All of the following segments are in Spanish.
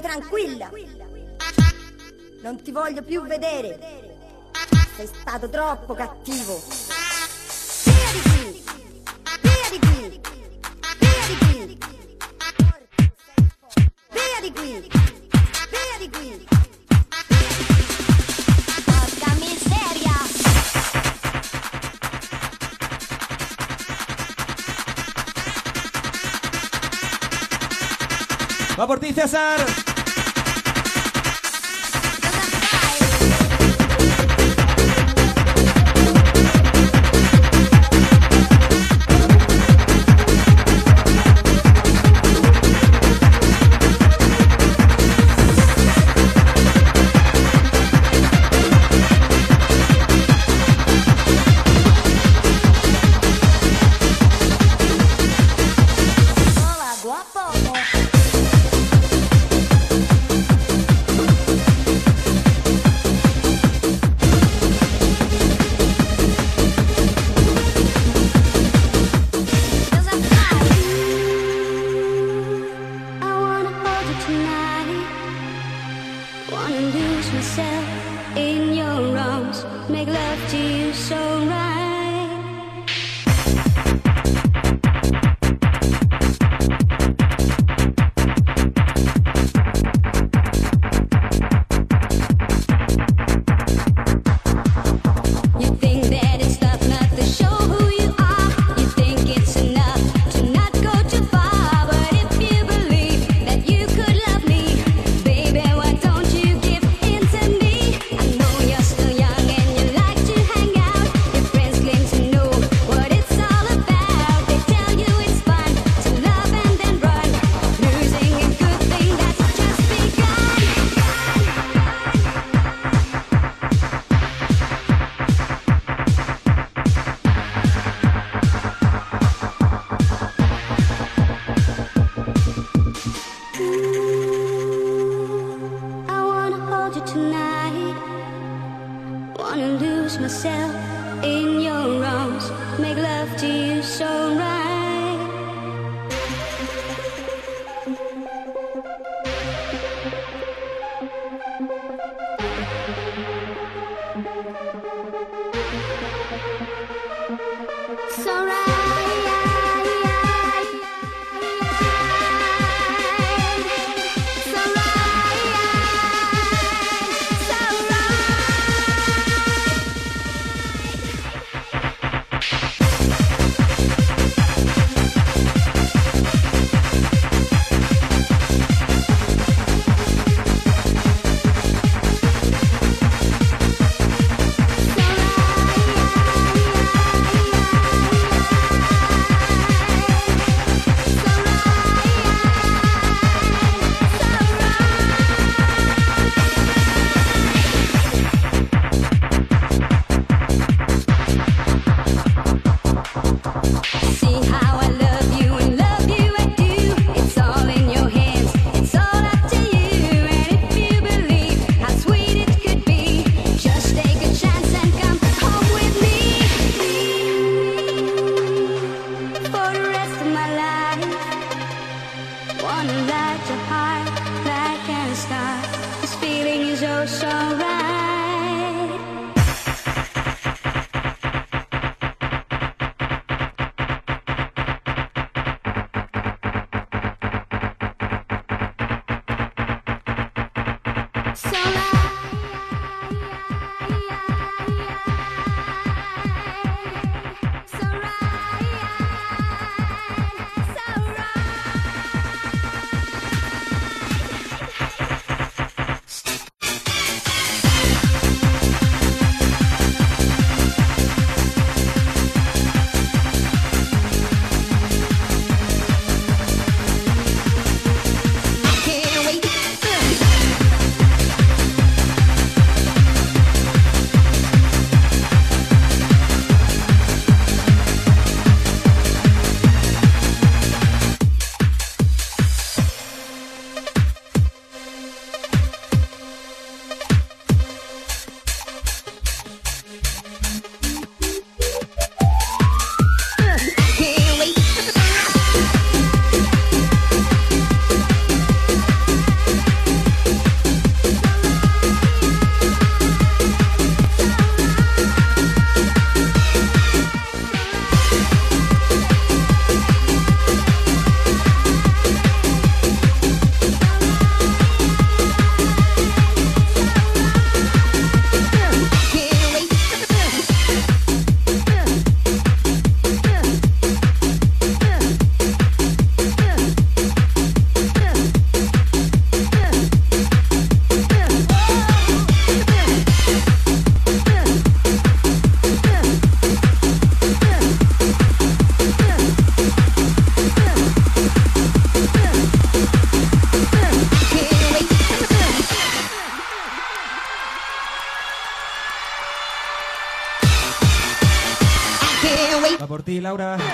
tranquilla. Non ti voglio più vedere. Sei stato troppo cattivo. Via di qui! Via di qui! Via di qui! Via di qui! Via di qui! Porca miseria! Va por ti, César. Laura.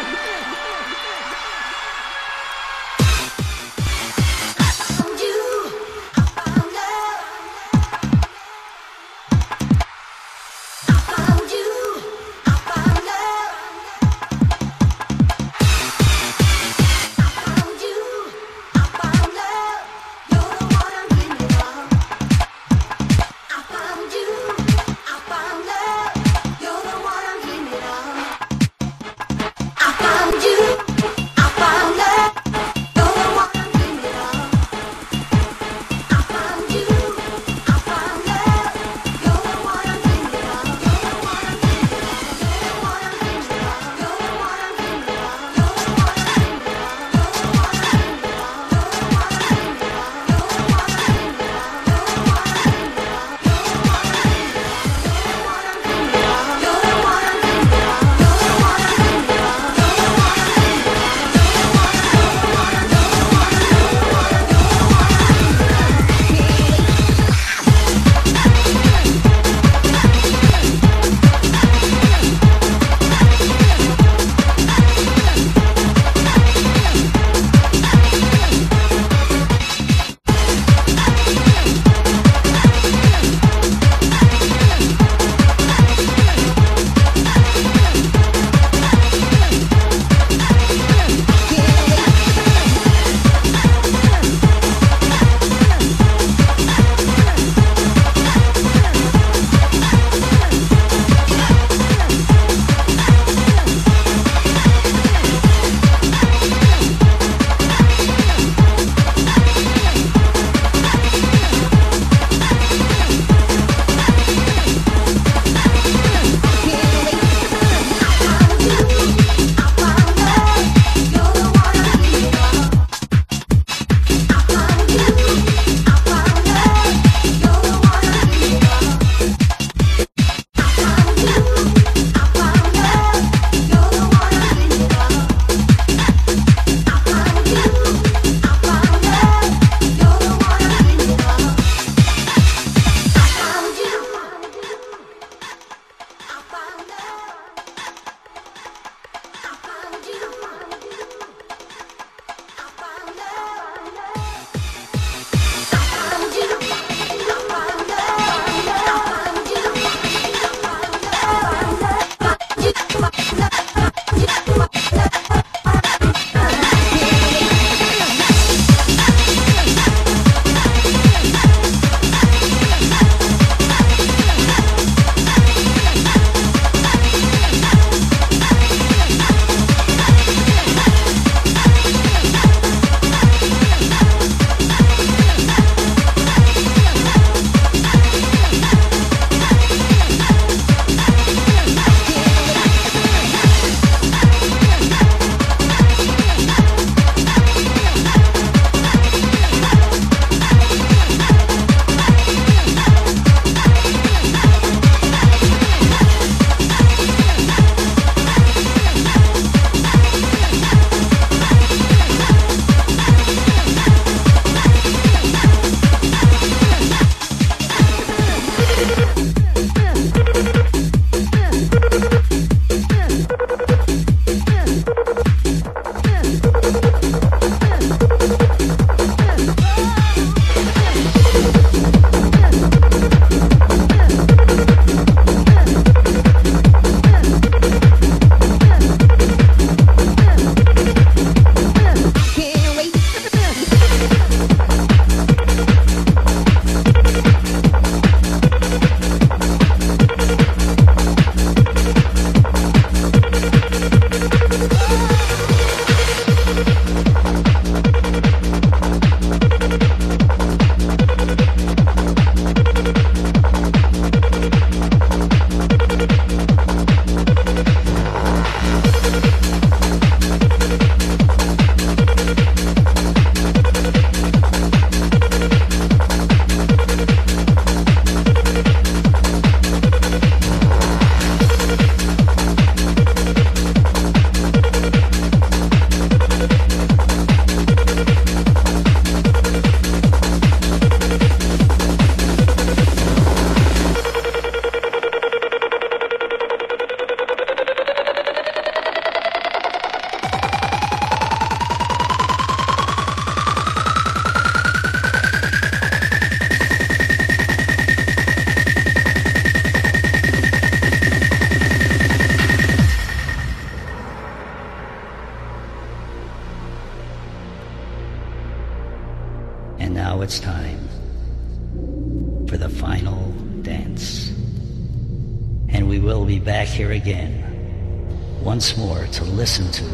we will be back here again, once more to listen to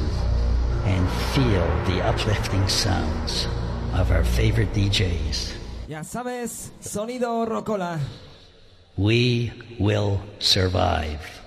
and feel the uplifting sounds of our favorite DJs. Ya sabes, sonido rocola. We will survive.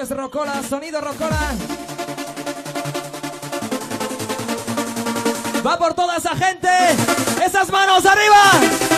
Es Rocola, sonido Rocola. Va por toda esa gente. Esas manos arriba.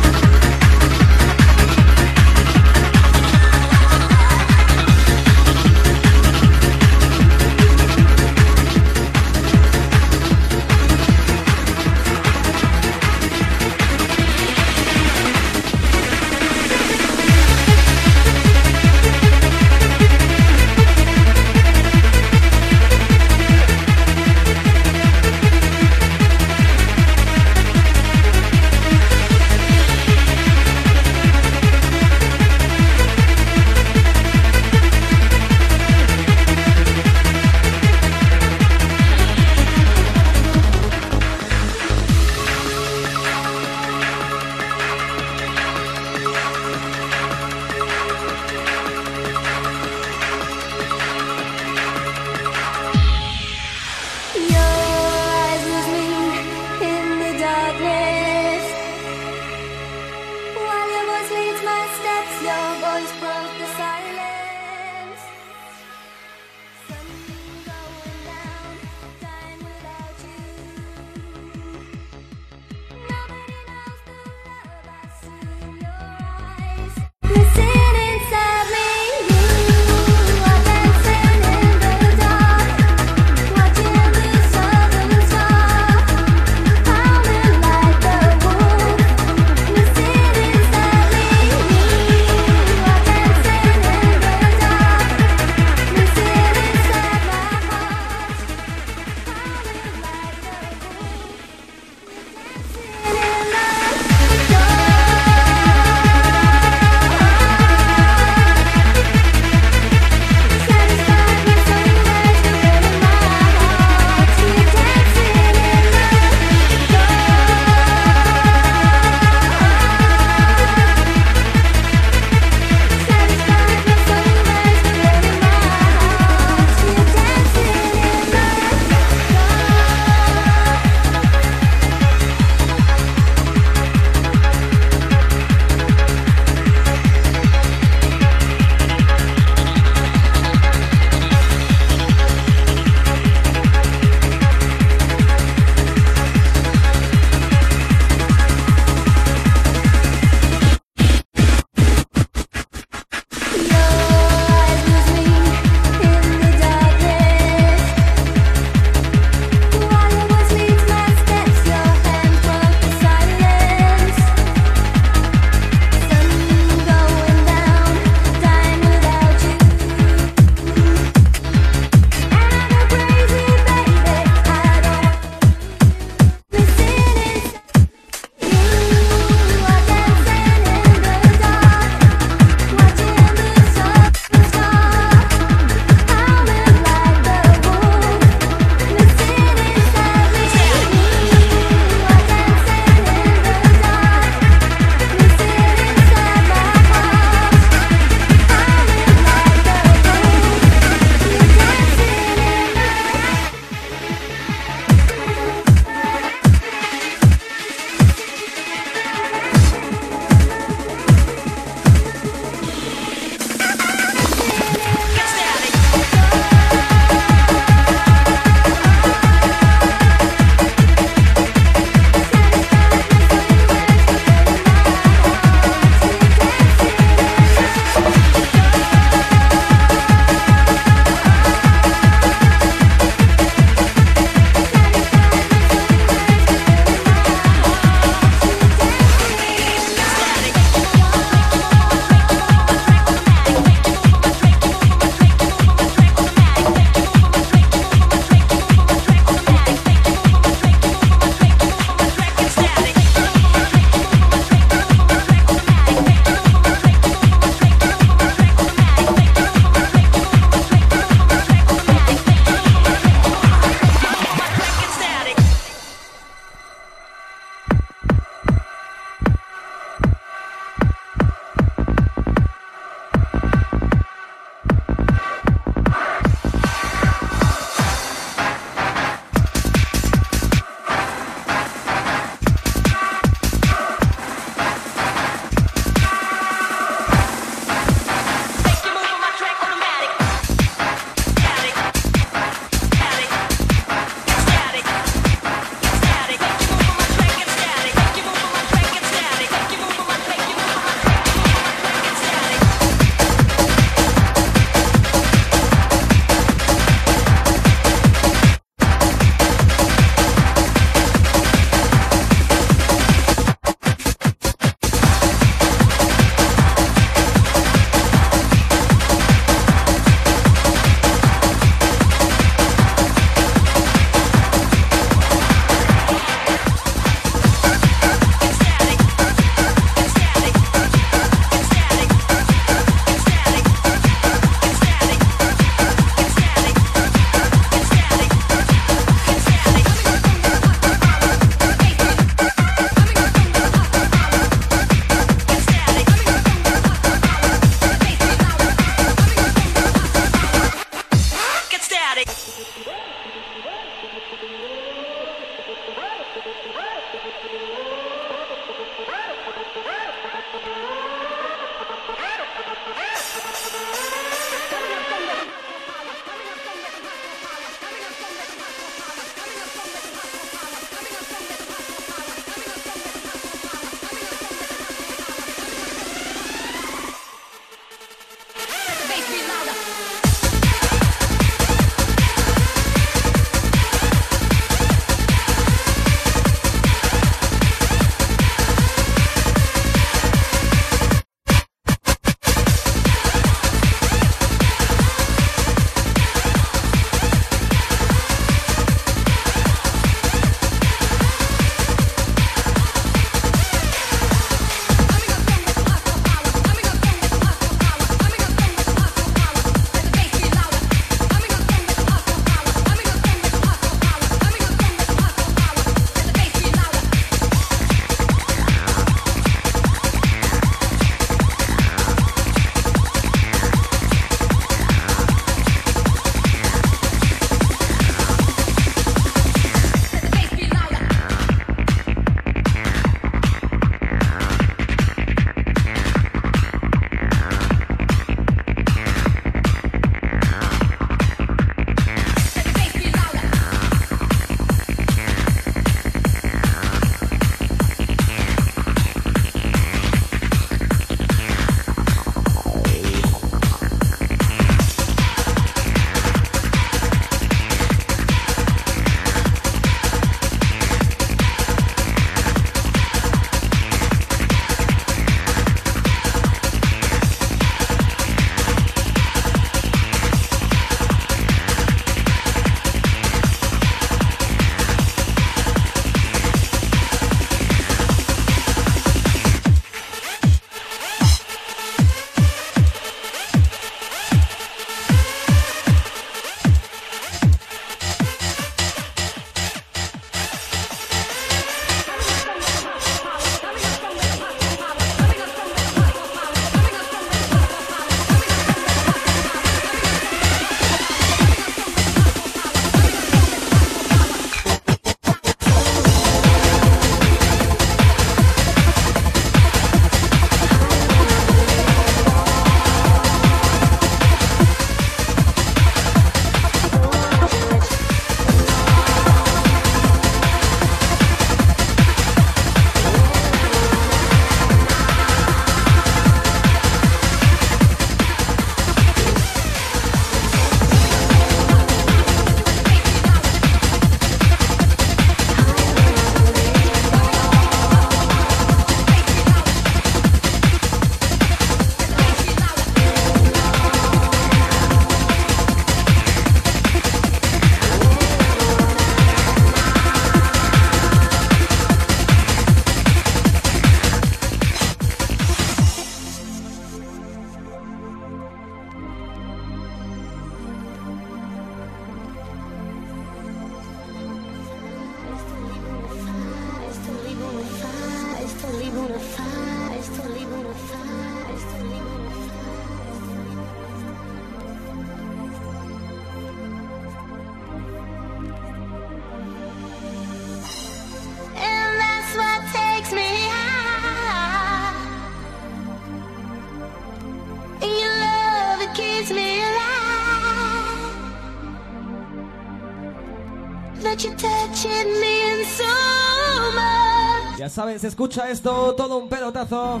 Sabes, escucha esto, todo un pelotazo.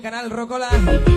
Canal, Rocola.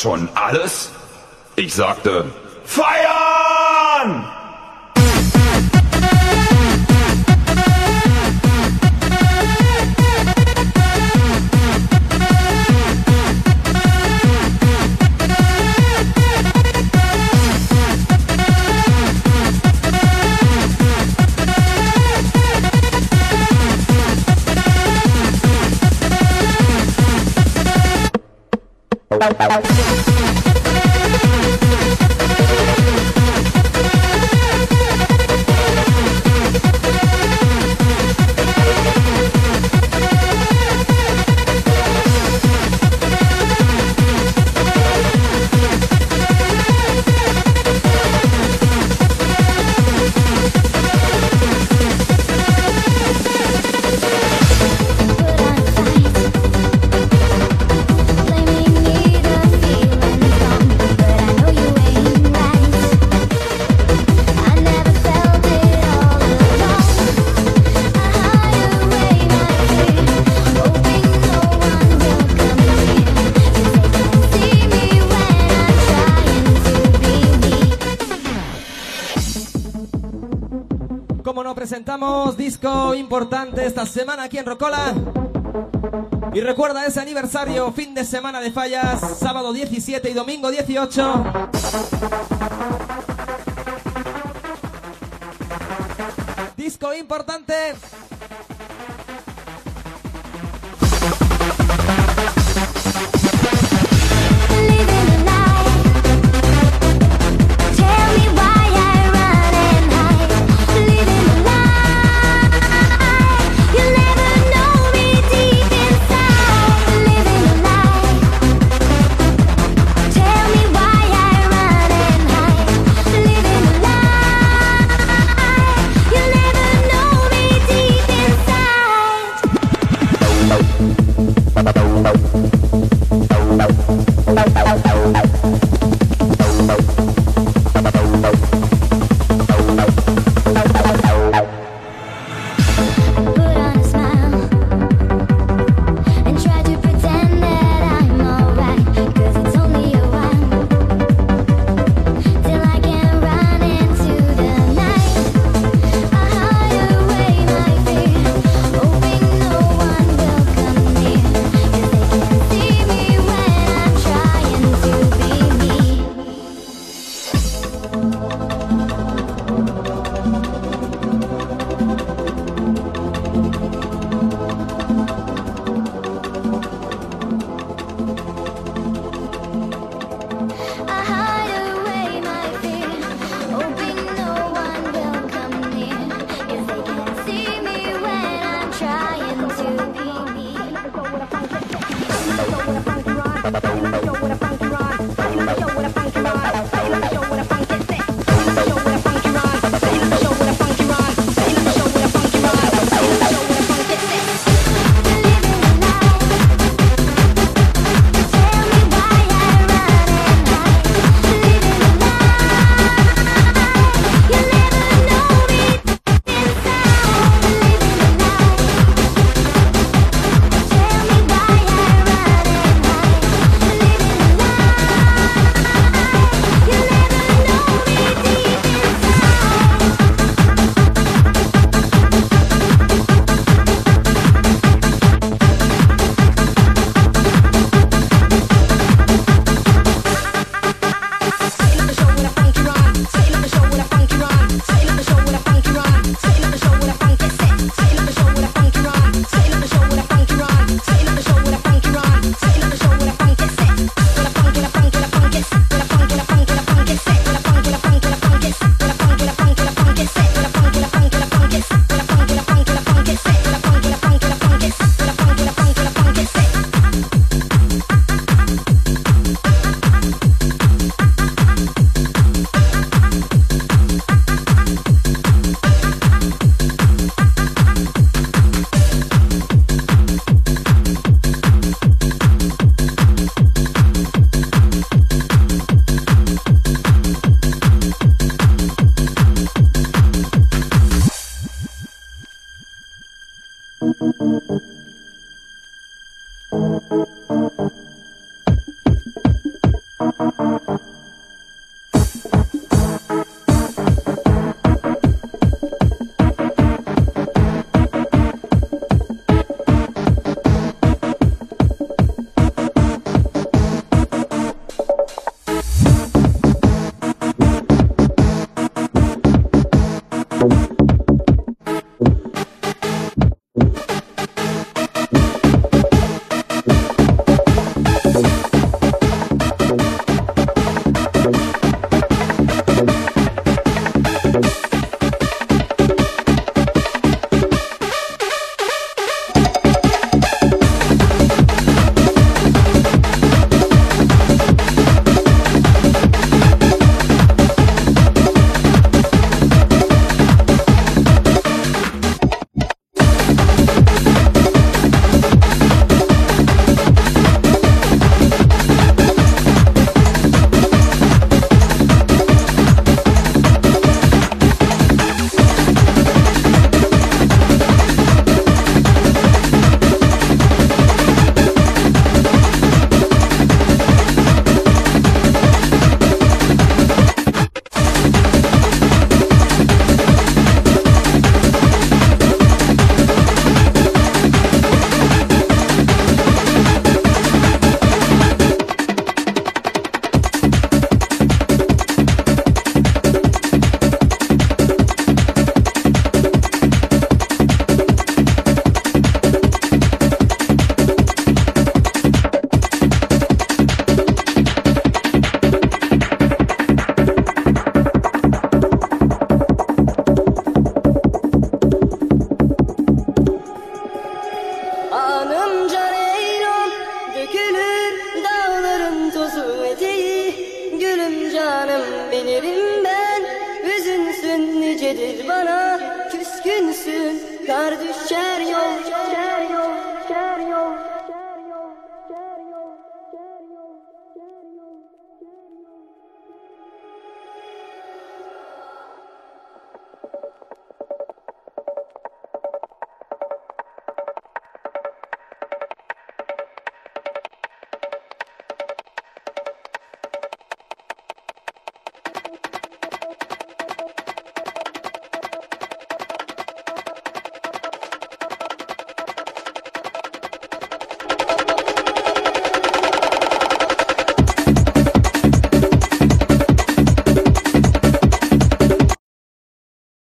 Schon alles? Ich sagte disco importante esta semana aquí en Rocola. Y recuerda ese aniversario, fin de semana de fallas, sábado 17 y domingo 18. Disco importante.